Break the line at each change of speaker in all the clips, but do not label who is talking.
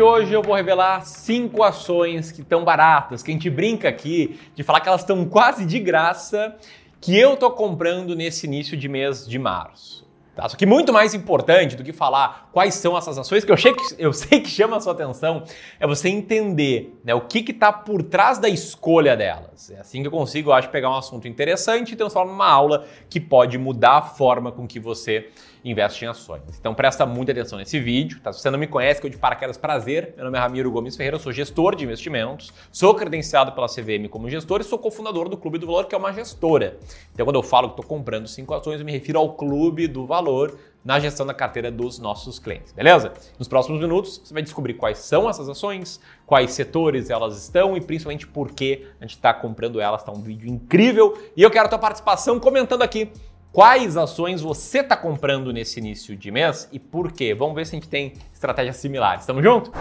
de hoje eu vou revelar cinco ações que estão baratas, que a gente brinca aqui de falar que elas estão quase de graça, que eu tô comprando nesse início de mês de março. Tá? Só que muito mais importante do que falar quais são essas ações, que eu sei que, eu sei que chama a sua atenção, é você entender né, o que está por trás da escolha delas. É assim que eu consigo, eu acho, pegar um assunto interessante e transformar numa aula que pode mudar a forma com que você investe em ações. Então presta muita atenção nesse vídeo. Tá? Se você não me conhece, que eu de paraquedas prazer, meu nome é Ramiro Gomes Ferreira, eu sou gestor de investimentos, sou credenciado pela CVM como gestor e sou cofundador do Clube do Valor, que é uma gestora. Então quando eu falo que estou comprando cinco ações, eu me refiro ao Clube do Valor, na gestão da carteira dos nossos clientes, beleza? Nos próximos minutos você vai descobrir quais são essas ações, quais setores elas estão e principalmente por que a gente está comprando elas. Está um vídeo incrível e eu quero a tua participação comentando aqui quais ações você está comprando nesse início de mês e por quê. Vamos ver se a gente tem estratégias similares. Tamo junto?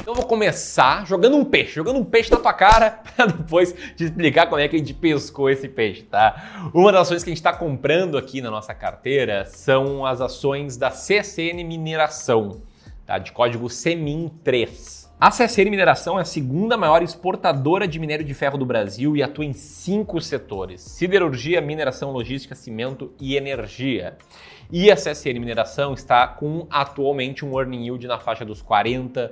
Então eu vou começar jogando um peixe, jogando um peixe na tua cara, para depois te explicar como é que a gente pescou esse peixe, tá? Uma das ações que a gente está comprando aqui na nossa carteira são as ações da CSN Mineração, tá? De código CEMIN3. A CSN Mineração é a segunda maior exportadora de minério de ferro do Brasil e atua em cinco setores: siderurgia, mineração, logística, cimento e energia. E a CSN Mineração está com atualmente um earning yield na faixa dos 40%.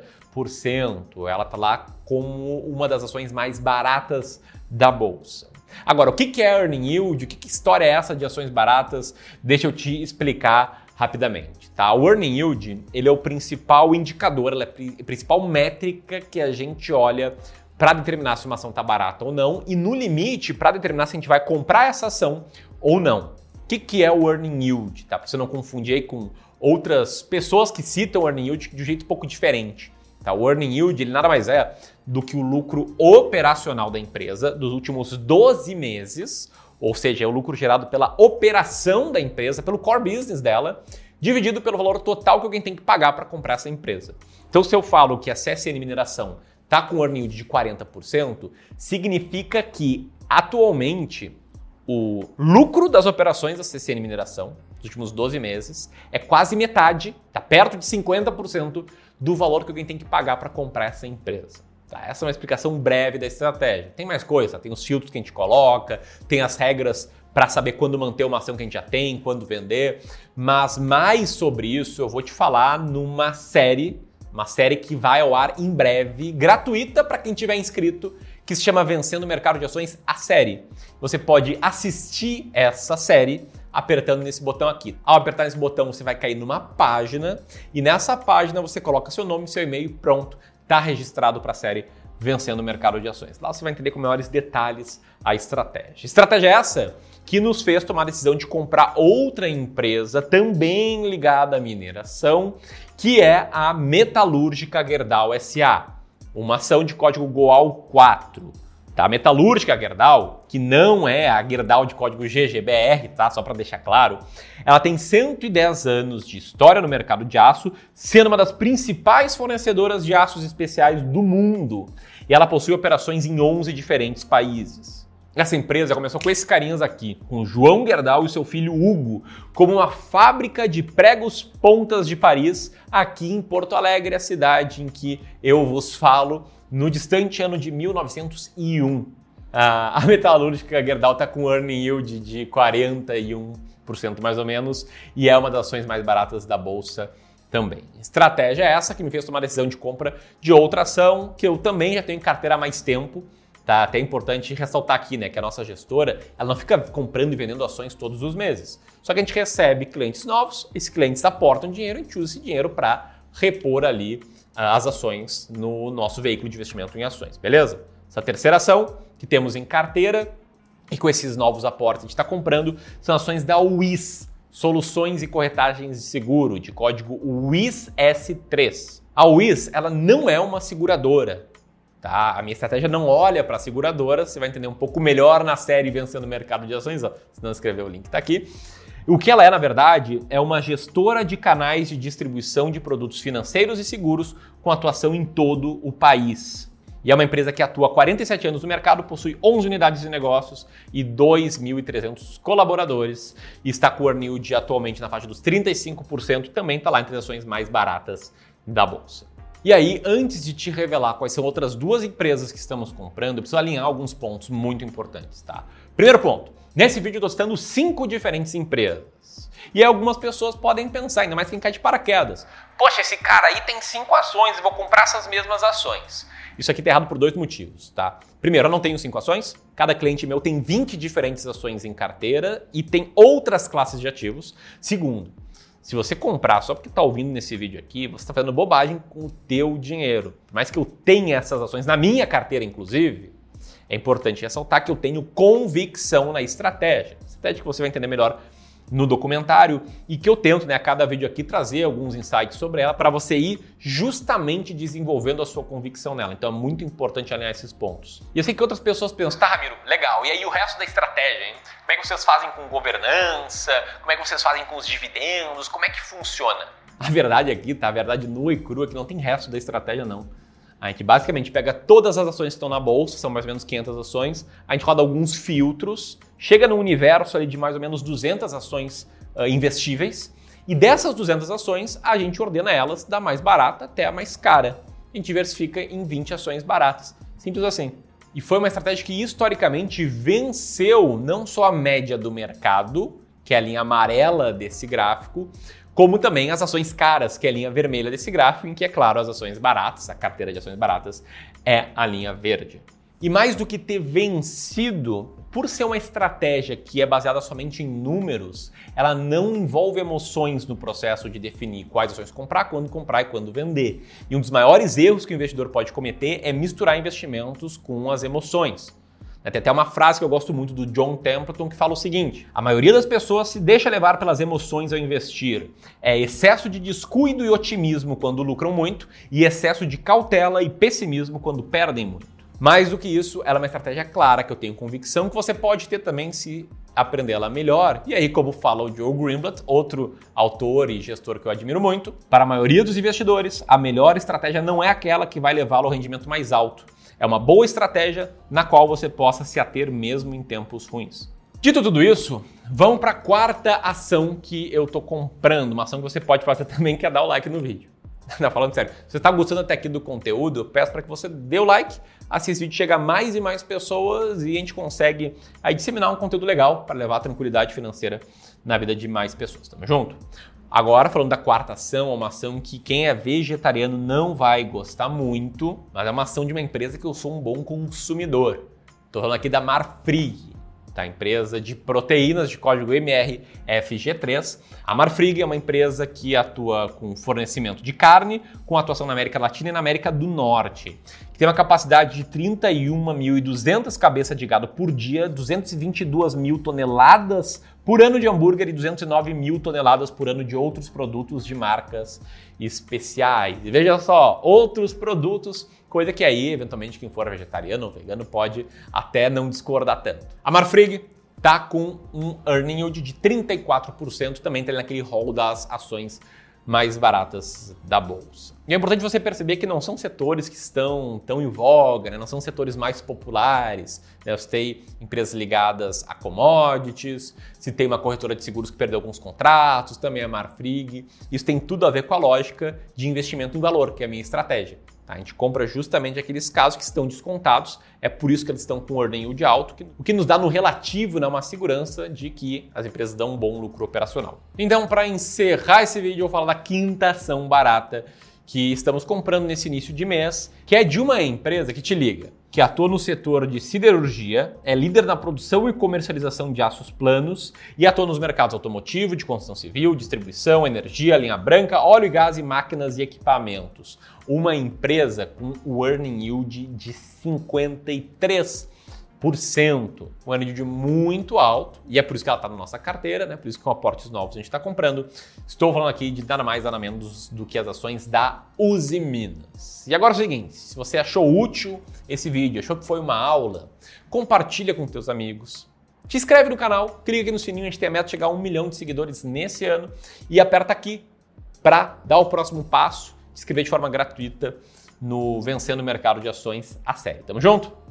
Ela está lá como uma das ações mais baratas da bolsa. Agora, o que é earning yield? O que história é essa de ações baratas? Deixa eu te explicar rapidamente. Tá? O earning yield ele é o principal indicador, é a principal métrica que a gente olha para determinar se uma ação está barata ou não e no limite para determinar se a gente vai comprar essa ação ou não. O que, que é o earning yield? Tá? Para você não confundir aí com outras pessoas que citam o earning yield de um jeito um pouco diferente. Tá? O earning yield ele nada mais é do que o lucro operacional da empresa dos últimos 12 meses, ou seja, é o lucro gerado pela operação da empresa, pelo core business dela, dividido pelo valor total que alguém tem que pagar para comprar essa empresa. Então, se eu falo que a CSN Mineração está com earning yield de 40%, significa que atualmente o lucro das operações da CCN Mineração, nos últimos 12 meses, é quase metade, está perto de 50% do valor que alguém tem que pagar para comprar essa empresa. Tá? Essa é uma explicação breve da estratégia. Tem mais coisa, tem os filtros que a gente coloca, tem as regras para saber quando manter uma ação que a gente já tem, quando vender, mas mais sobre isso eu vou te falar numa série, uma série que vai ao ar em breve, gratuita para quem tiver inscrito que se chama Vencendo o Mercado de Ações, a série. Você pode assistir essa série apertando nesse botão aqui. Ao apertar nesse botão, você vai cair numa página e nessa página você coloca seu nome, seu e-mail, pronto, está registrado para a série Vencendo o Mercado de Ações. Lá você vai entender com maiores detalhes a estratégia. Estratégia essa que nos fez tomar a decisão de comprar outra empresa também ligada à mineração, que é a Metalúrgica Gerdau SA uma ação de código GOAL 4. Tá? A metalúrgica Gerdau, que não é a Gerdau de código GGBR, tá? Só para deixar claro, ela tem 110 anos de história no mercado de aço, sendo uma das principais fornecedoras de aços especiais do mundo. E ela possui operações em 11 diferentes países. Essa empresa começou com esses carinhas aqui, com João Gerdau e seu filho Hugo, como uma fábrica de pregos pontas de Paris, aqui em Porto Alegre, a cidade em que eu vos falo, no distante ano de 1901. A metalúrgica Gerdau está com earning yield de 41% mais ou menos e é uma das ações mais baratas da bolsa também. Estratégia é essa que me fez tomar a decisão de compra de outra ação que eu também já tenho em carteira há mais tempo Tá até importante ressaltar aqui, né, que a nossa gestora, ela não fica comprando e vendendo ações todos os meses. Só que a gente recebe clientes novos, esses clientes aportam dinheiro e a gente usa esse dinheiro para repor ali as ações no nosso veículo de investimento em ações, beleza? Essa terceira ação que temos em carteira e com esses novos aportes a gente está comprando são ações da WIS, Soluções e Corretagens de Seguro, de código WIS-S3. A WIS ela não é uma seguradora, Tá? A minha estratégia não olha para a seguradora, você vai entender um pouco melhor na série Vencendo o Mercado de Ações, ó. se não escreveu o link está aqui. O que ela é, na verdade, é uma gestora de canais de distribuição de produtos financeiros e seguros com atuação em todo o país. E é uma empresa que atua há 47 anos no mercado, possui 11 unidades de negócios e 2.300 colaboradores. E está com o earn atualmente na faixa dos 35%, também está lá entre as ações mais baratas da bolsa. E aí, antes de te revelar quais são outras duas empresas que estamos comprando, eu preciso alinhar alguns pontos muito importantes, tá? Primeiro ponto, nesse vídeo eu estou citando cinco diferentes empresas. E algumas pessoas podem pensar, ainda mais quem cai de paraquedas. Poxa, esse cara aí tem cinco ações, e vou comprar essas mesmas ações. Isso aqui está errado por dois motivos, tá? Primeiro, eu não tenho cinco ações. Cada cliente meu tem 20 diferentes ações em carteira e tem outras classes de ativos. Segundo, se você comprar só porque está ouvindo nesse vídeo aqui, você está fazendo bobagem com o teu dinheiro. Por mais que eu tenha essas ações na minha carteira, inclusive, é importante ressaltar que eu tenho convicção na estratégia. Estratégia que você vai entender melhor no documentário e que eu tento, né, a cada vídeo aqui trazer alguns insights sobre ela para você ir justamente desenvolvendo a sua convicção nela. Então é muito importante alinhar esses pontos. E eu sei que outras pessoas pensam, tá, Ramiro, legal, e aí o resto da estratégia, hein? Como é que vocês fazem com governança? Como é que vocês fazem com os dividendos? Como é que funciona? A verdade aqui, tá? A verdade nua e crua é que não tem resto da estratégia, não. A gente basicamente pega todas as ações que estão na bolsa, são mais ou menos 500 ações, a gente roda alguns filtros, chega no universo ali de mais ou menos 200 ações uh, investíveis, e dessas 200 ações, a gente ordena elas da mais barata até a mais cara. A gente diversifica em 20 ações baratas. Simples assim. E foi uma estratégia que historicamente venceu não só a média do mercado, que é a linha amarela desse gráfico, como também as ações caras, que é a linha vermelha desse gráfico, em que, é claro, as ações baratas, a carteira de ações baratas, é a linha verde. E mais do que ter vencido, por ser uma estratégia que é baseada somente em números, ela não envolve emoções no processo de definir quais ações comprar, quando comprar e quando vender. E um dos maiores erros que o investidor pode cometer é misturar investimentos com as emoções. Tem até uma frase que eu gosto muito do John Templeton que fala o seguinte: a maioria das pessoas se deixa levar pelas emoções ao investir. É excesso de descuido e otimismo quando lucram muito, e excesso de cautela e pessimismo quando perdem muito. Mais do que isso, ela é uma estratégia clara que eu tenho convicção que você pode ter também se aprender ela melhor. E aí, como fala o Joe Greenblatt, outro autor e gestor que eu admiro muito, para a maioria dos investidores, a melhor estratégia não é aquela que vai levá-lo ao rendimento mais alto é uma boa estratégia na qual você possa se ater mesmo em tempos ruins. Dito tudo isso, vamos para a quarta ação que eu estou comprando, uma ação que você pode fazer também, que é dar o like no vídeo. Não, falando sério, se você está gostando até aqui do conteúdo, peço para que você dê o like, esse vídeo chega a mais e mais pessoas e a gente consegue aí disseminar um conteúdo legal para levar tranquilidade financeira na vida de mais pessoas. Tamo junto? Agora, falando da quarta ação, é uma ação que quem é vegetariano não vai gostar muito, mas é uma ação de uma empresa que eu sou um bom consumidor. Estou falando aqui da Marfrig, tá? empresa de proteínas de código MRFG3. A Marfrig é uma empresa que atua com fornecimento de carne, com atuação na América Latina e na América do Norte, que tem uma capacidade de 31.200 cabeças de gado por dia, 222 mil toneladas por ano de hambúrguer e 209 mil toneladas por ano de outros produtos de marcas especiais. E veja só, outros produtos, coisa que aí, eventualmente, quem for vegetariano ou vegano pode até não discordar tanto. A Marfrig tá com um earning yield de 34%, também está naquele rol das ações mais baratas da bolsa. E é importante você perceber que não são setores que estão tão em voga, né? não são setores mais populares. Né? Você tem empresas ligadas a commodities, se tem uma corretora de seguros que perdeu alguns contratos, também a Marfrig. Isso tem tudo a ver com a lógica de investimento em valor, que é a minha estratégia. Tá? A gente compra justamente aqueles casos que estão descontados, é por isso que eles estão com ordem de alto, o que nos dá no relativo né, uma segurança de que as empresas dão um bom lucro operacional. Então, para encerrar esse vídeo, eu vou falar da quinta ação barata que estamos comprando nesse início de mês, que é de uma empresa que te liga, que atua no setor de siderurgia, é líder na produção e comercialização de aços planos e atua nos mercados automotivo, de construção civil, distribuição, energia, linha branca, óleo e gás e máquinas e equipamentos. Uma empresa com o earning yield de 53 um ano de muito alto, e é por isso que ela está na nossa carteira, né? Por isso que com aportes novos a gente está comprando. Estou falando aqui de nada mais, nada menos do que as ações da Uzi Minas. E agora é o seguinte, se você achou útil esse vídeo, achou que foi uma aula, compartilha com teus amigos, te inscreve no canal, clica aqui no sininho, a gente tem a meta de chegar a um milhão de seguidores nesse ano e aperta aqui para dar o próximo passo, se inscrever de forma gratuita no Vencendo o Mercado de Ações a série. Tamo junto?